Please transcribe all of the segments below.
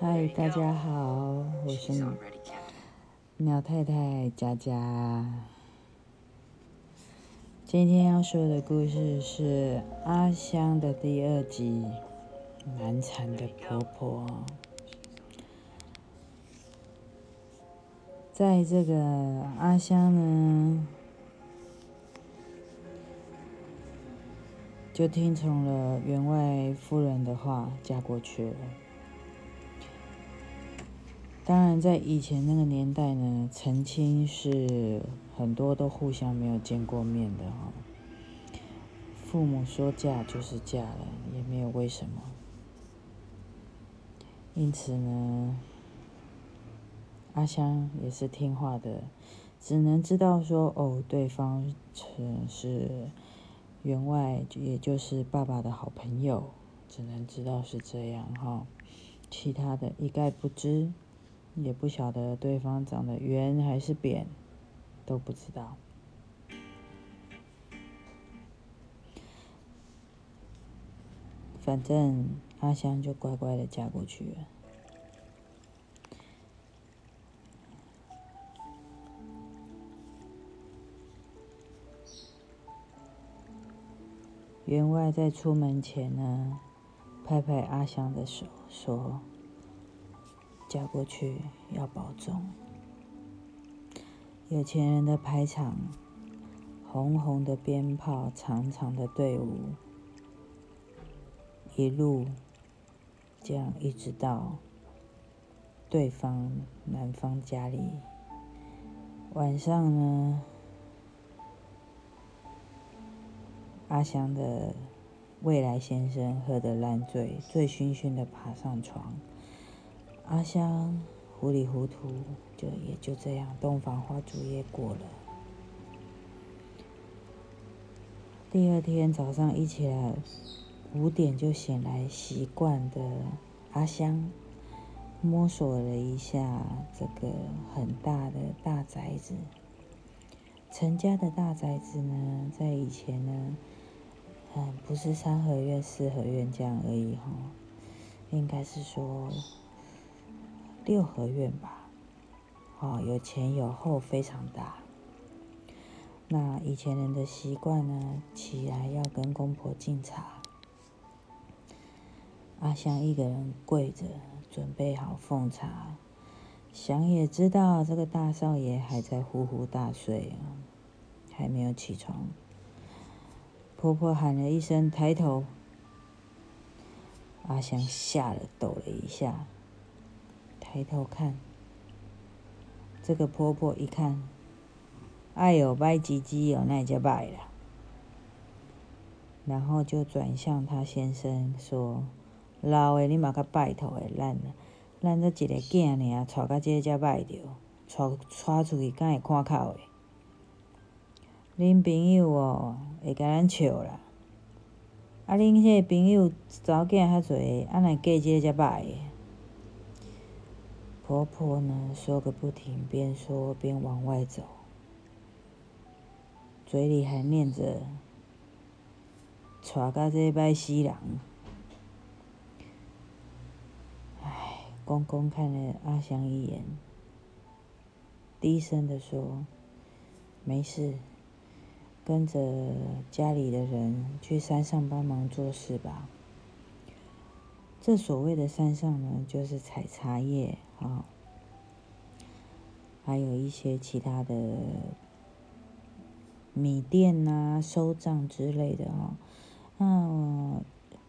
嗨，大家好，我是鸟太太佳佳。今天要说的故事是阿香的第二集《难产的婆婆》。在这个阿香呢，就听从了员外夫人的话，嫁过去了。当然，在以前那个年代呢，成亲是很多都互相没有见过面的哈。父母说嫁就是嫁了，也没有为什么。因此呢，阿香也是听话的，只能知道说哦，对方是员外，也就是爸爸的好朋友，只能知道是这样哈，其他的一概不知。也不晓得对方长得圆还是扁，都不知道。反正阿香就乖乖的嫁过去了。员外在出门前呢，拍拍阿香的手，说。嫁过去要保重。有钱人的排场，红红的鞭炮，长长的队伍，一路这样一直到对方男方家里。晚上呢，阿香的未来先生喝得烂醉，醉醺醺的爬上床。阿香糊里糊涂，就也就这样，洞房花烛夜过了。第二天早上一起来，五点就醒来，习惯的阿香摸索了一下这个很大的大宅子。陈家的大宅子呢，在以前呢，嗯，不是三合院、四合院这样而已哈，应该是说。六合院吧，哦，有前有后，非常大。那以前人的习惯呢，起来要跟公婆敬茶。阿香一个人跪着，准备好奉茶。想也知道这个大少爷还在呼呼大睡啊，还没有起床。婆婆喊了一声“抬头”，阿香吓了，抖了一下。抬头看，这个婆婆一看，哎呦，白唧唧哦，那就拜了。然后就转向他先生说：“老的你嘛较拜托的，咱咱这一个囝尔，带到这才拜着，带带出去敢会看口的？恁朋友哦，会甲咱笑啦。啊，恁迄个朋友查某囝较侪，啊，若嫁这才拜的。”婆婆呢，说个不停，边说边往外走，嘴里还念着“娶到这摆死人”。唉，公公看了阿香一眼，低声的说：“没事，跟着家里的人去山上帮忙做事吧。”这所谓的山上呢，就是采茶叶。啊，还有一些其他的米店呐、收账之类的哈。那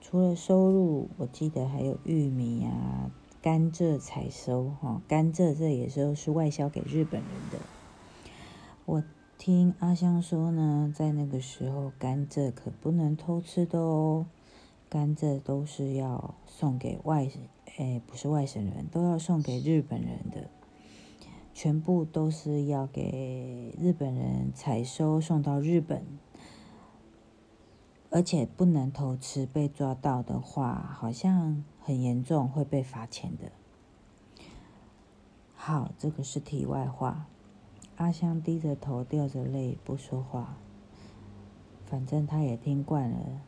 除了收入，我记得还有玉米啊、甘蔗采收哈。甘蔗这也是是外销给日本人的。我听阿香说呢，在那个时候，甘蔗可不能偷吃的哦，甘蔗都是要送给外。哎，不是外省人，都要送给日本人的，全部都是要给日本人采收送到日本，而且不能偷吃，被抓到的话，好像很严重，会被罚钱的。好，这个是题外话。阿香低着头，掉着泪，不说话。反正他也听惯了，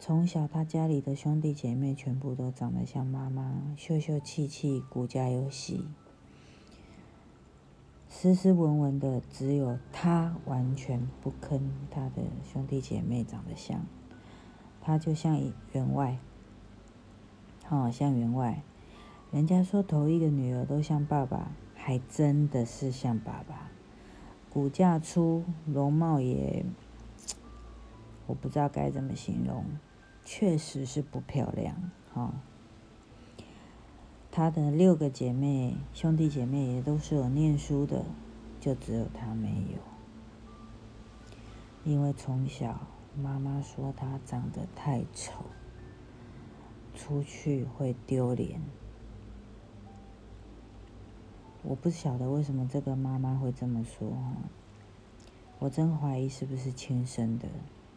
从小他家里的兄弟姐妹全部都长得像妈妈，秀秀气气，骨架又细，斯斯文文的，只有他完全不跟他的兄弟姐妹长得像。他就像员外，哦，像员外。人家说头一个女儿都像爸爸，还真的是像爸爸。骨架粗，容貌也，我不知道该怎么形容，确实是不漂亮。哈，他的六个姐妹，兄弟姐妹也都是有念书的，就只有他没有，因为从小。妈妈说他长得太丑，出去会丢脸。我不晓得为什么这个妈妈会这么说，我真怀疑是不是亲生的。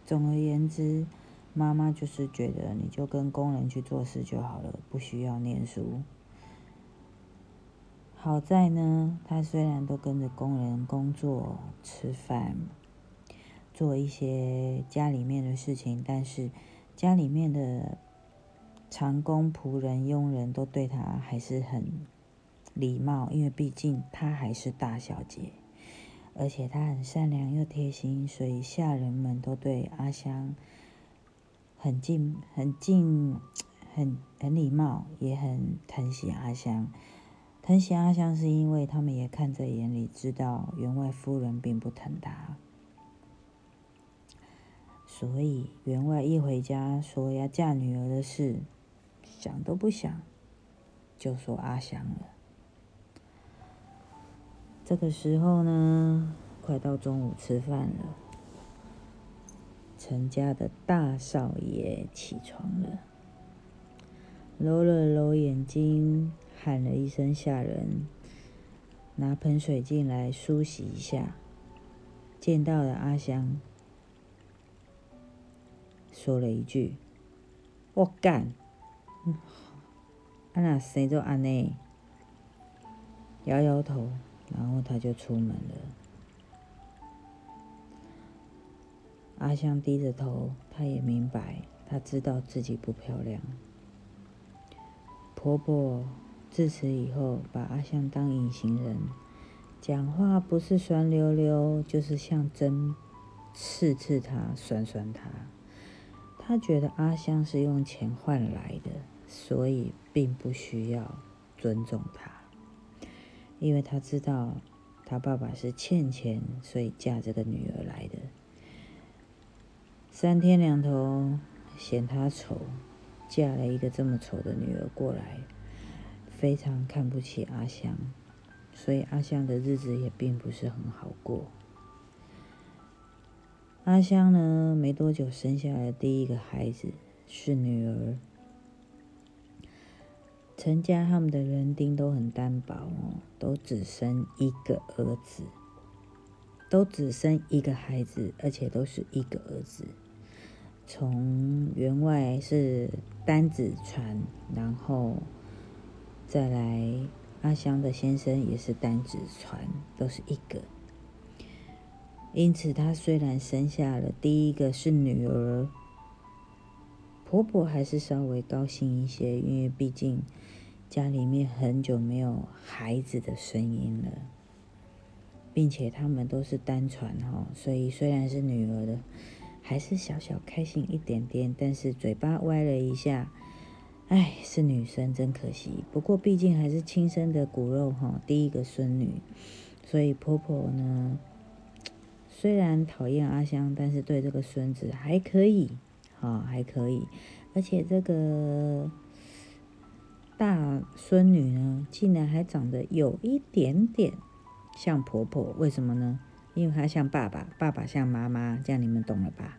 总而言之，妈妈就是觉得你就跟工人去做事就好了，不需要念书。好在呢，他虽然都跟着工人工作吃饭。做一些家里面的事情，但是家里面的长工、仆人、佣人都对他还是很礼貌，因为毕竟她还是大小姐，而且她很善良又贴心，所以下人们都对阿香很敬、很敬、很很礼貌，也很疼惜阿香。疼惜阿香是因为他们也看在眼里，知道员外夫人并不疼她。所以员外一回家说要嫁女儿的事，想都不想，就说阿香了。这个时候呢，快到中午吃饭了，陈家的大少爷起床了，揉了揉眼睛，喊了一声下人，拿盆水进来梳洗一下，见到了阿香。说了一句：“我干，安娜生做安内。”摇摇头，然后他就出门了。阿香低着头，她也明白，她知道自己不漂亮。婆婆自此以后把阿香当隐形人，讲话不是酸溜溜，就是像针刺刺她，酸酸她。她觉得阿香是用钱换来的，所以并不需要尊重他，因为他知道他爸爸是欠钱，所以嫁这个女儿来的。三天两头嫌他丑，嫁了一个这么丑的女儿过来，非常看不起阿香，所以阿香的日子也并不是很好过。阿香呢，没多久生下了第一个孩子是女儿。陈家他们的人丁都很单薄哦，都只生一个儿子，都只生一个孩子，而且都是一个儿子。从员外是单子传，然后再来阿香的先生也是单子传，都是一个。因此，她虽然生下了第一个是女儿，婆婆还是稍微高兴一些，因为毕竟家里面很久没有孩子的声音了，并且他们都是单传哈，所以虽然是女儿的，还是小小开心一点点，但是嘴巴歪了一下，哎，是女生真可惜。不过毕竟还是亲生的骨肉哈，第一个孙女，所以婆婆呢。虽然讨厌阿香，但是对这个孙子还可以，哈，还可以。而且这个大孙女呢，竟然还长得有一点点像婆婆，为什么呢？因为他像爸爸，爸爸像妈妈，这样你们懂了吧？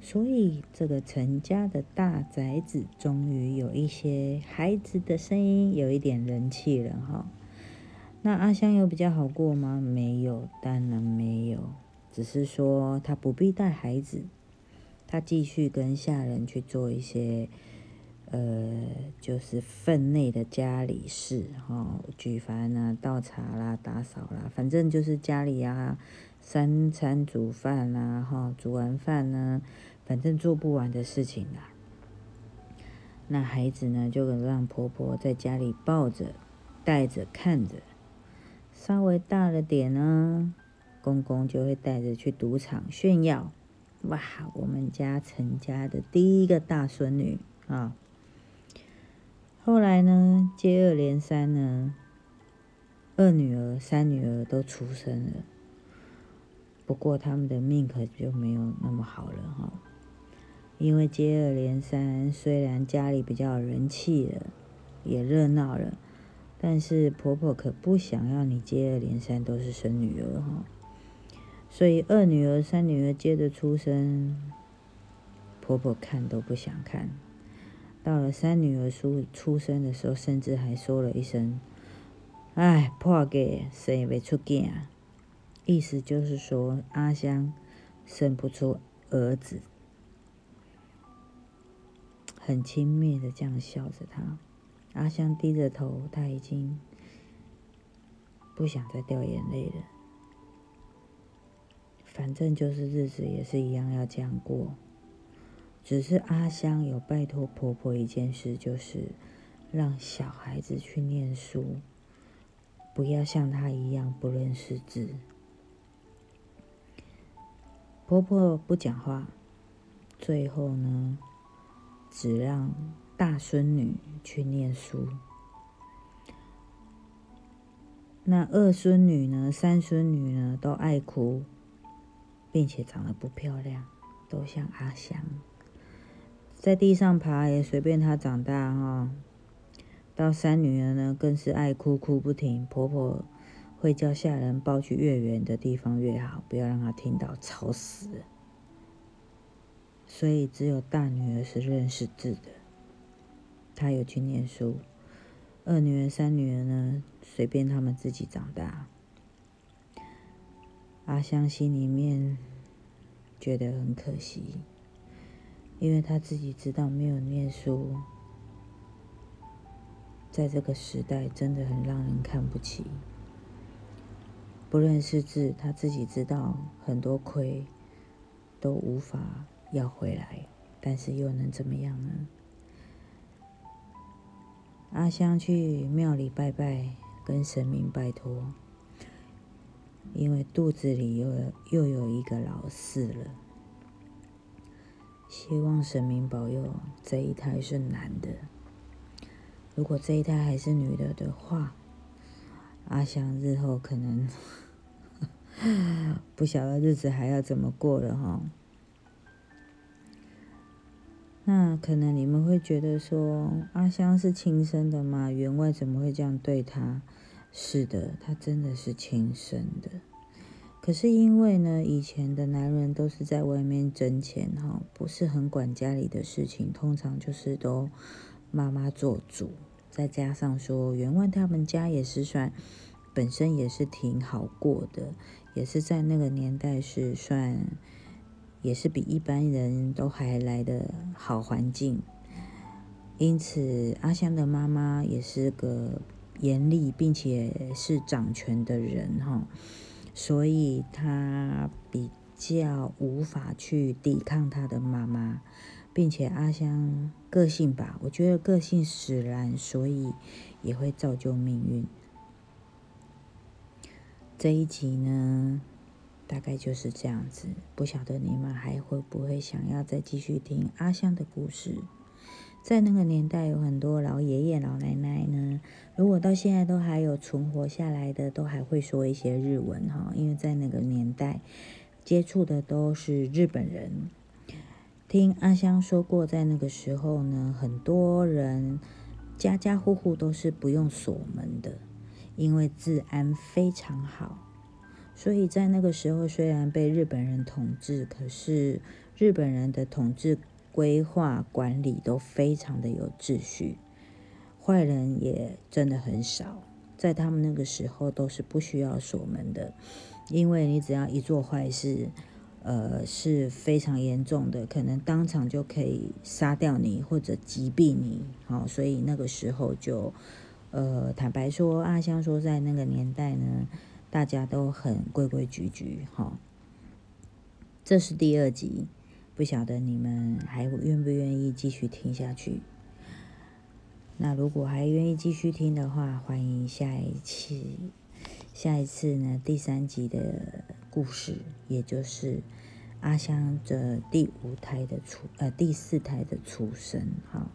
所以这个陈家的大宅子终于有一些孩子的声音，有一点人气了，哈。那阿香有比较好过吗？没有，当然没有。只是说他不必带孩子，他继续跟下人去做一些，呃，就是分内的家里事，哈，举凡啊、倒茶啦、打扫啦，反正就是家里啊，三餐煮饭啦，哈，煮完饭呢，反正做不完的事情啦。那孩子呢，就让婆婆在家里抱着、带着、看着。稍微大了点呢，公公就会带着去赌场炫耀。哇，我们家陈家的第一个大孙女啊！后来呢，接二连三呢，二女儿、三女儿都出生了。不过他们的命可就没有那么好了哈。因为接二连三，虽然家里比较有人气了，也热闹了，但是婆婆可不想要你接二连三都是生女儿哈，所以二女儿、三女儿接着出生，婆婆看都不想看。到了三女儿出出生的时候，甚至还说了一声：“哎，破给生不出囝。”意思就是说阿香生不出儿子。很轻蔑的这样笑着他，阿香低着头，他已经不想再掉眼泪了。反正就是日子也是一样要这样过，只是阿香有拜托婆婆一件事，就是让小孩子去念书，不要像她一样不认识字。婆婆不讲话，最后呢？只让大孙女去念书，那二孙女呢、三孙女呢都爱哭，并且长得不漂亮，都像阿香，在地上爬也随便她长大哈。到三女儿呢，更是爱哭哭不停，婆婆会叫下人抱去越远的地方越好，不要让她听到，吵死。所以只有大女儿是认识字的，她有去念书。二女儿、三女儿呢，随便他们自己长大。阿香心里面觉得很可惜，因为他自己知道没有念书，在这个时代真的很让人看不起。不认识字，他自己知道很多亏都无法。要回来，但是又能怎么样呢？阿香去庙里拜拜，跟神明拜托，因为肚子里又又有一个老四了，希望神明保佑这一胎是男的。如果这一胎还是女的的话，阿香日后可能 不晓得日子还要怎么过了哈。那可能你们会觉得说，阿香是亲生的吗？员外怎么会这样对他？是的，他真的是亲生的。可是因为呢，以前的男人都是在外面挣钱哈，不是很管家里的事情，通常就是都妈妈做主。再加上说，员外他们家也是算本身也是挺好过的，也是在那个年代是算。也是比一般人都还来的好环境，因此阿香的妈妈也是个严厉并且是掌权的人哈，所以他比较无法去抵抗他的妈妈，并且阿香个性吧，我觉得个性使然，所以也会造就命运。这一集呢？大概就是这样子，不晓得你们还会不会想要再继续听阿香的故事？在那个年代，有很多老爷爷老奶奶呢，如果到现在都还有存活下来的，都还会说一些日文哈，因为在那个年代接触的都是日本人。听阿香说过，在那个时候呢，很多人家家户户都是不用锁门的，因为治安非常好。所以在那个时候，虽然被日本人统治，可是日本人的统治规划管理都非常的有秩序，坏人也真的很少。在他们那个时候，都是不需要锁门的，因为你只要一做坏事，呃，是非常严重的，可能当场就可以杀掉你或者击毙你。好，所以那个时候就，呃，坦白说，阿香说，在那个年代呢。大家都很规规矩矩，哈。这是第二集，不晓得你们还愿不愿意继续听下去？那如果还愿意继续听的话，欢迎下一期，下一次呢第三集的故事，也就是阿香的第五胎的出呃第四胎的出生。好，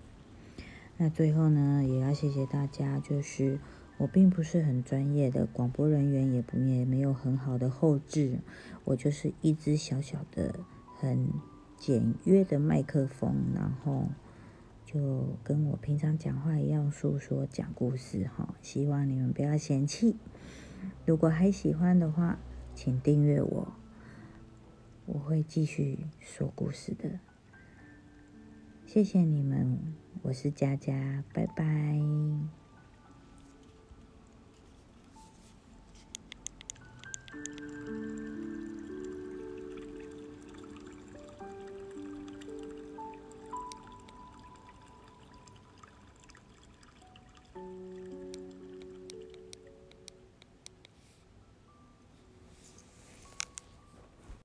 那最后呢，也要谢谢大家，就是我并不是很专业的广播人员，也不也没有很好的后置，我就是一只小小的很简约的麦克风，然后。就跟我平常讲话一样，诉说讲故事哈。希望你们不要嫌弃。如果还喜欢的话，请订阅我，我会继续说故事的。谢谢你们，我是佳佳，拜拜。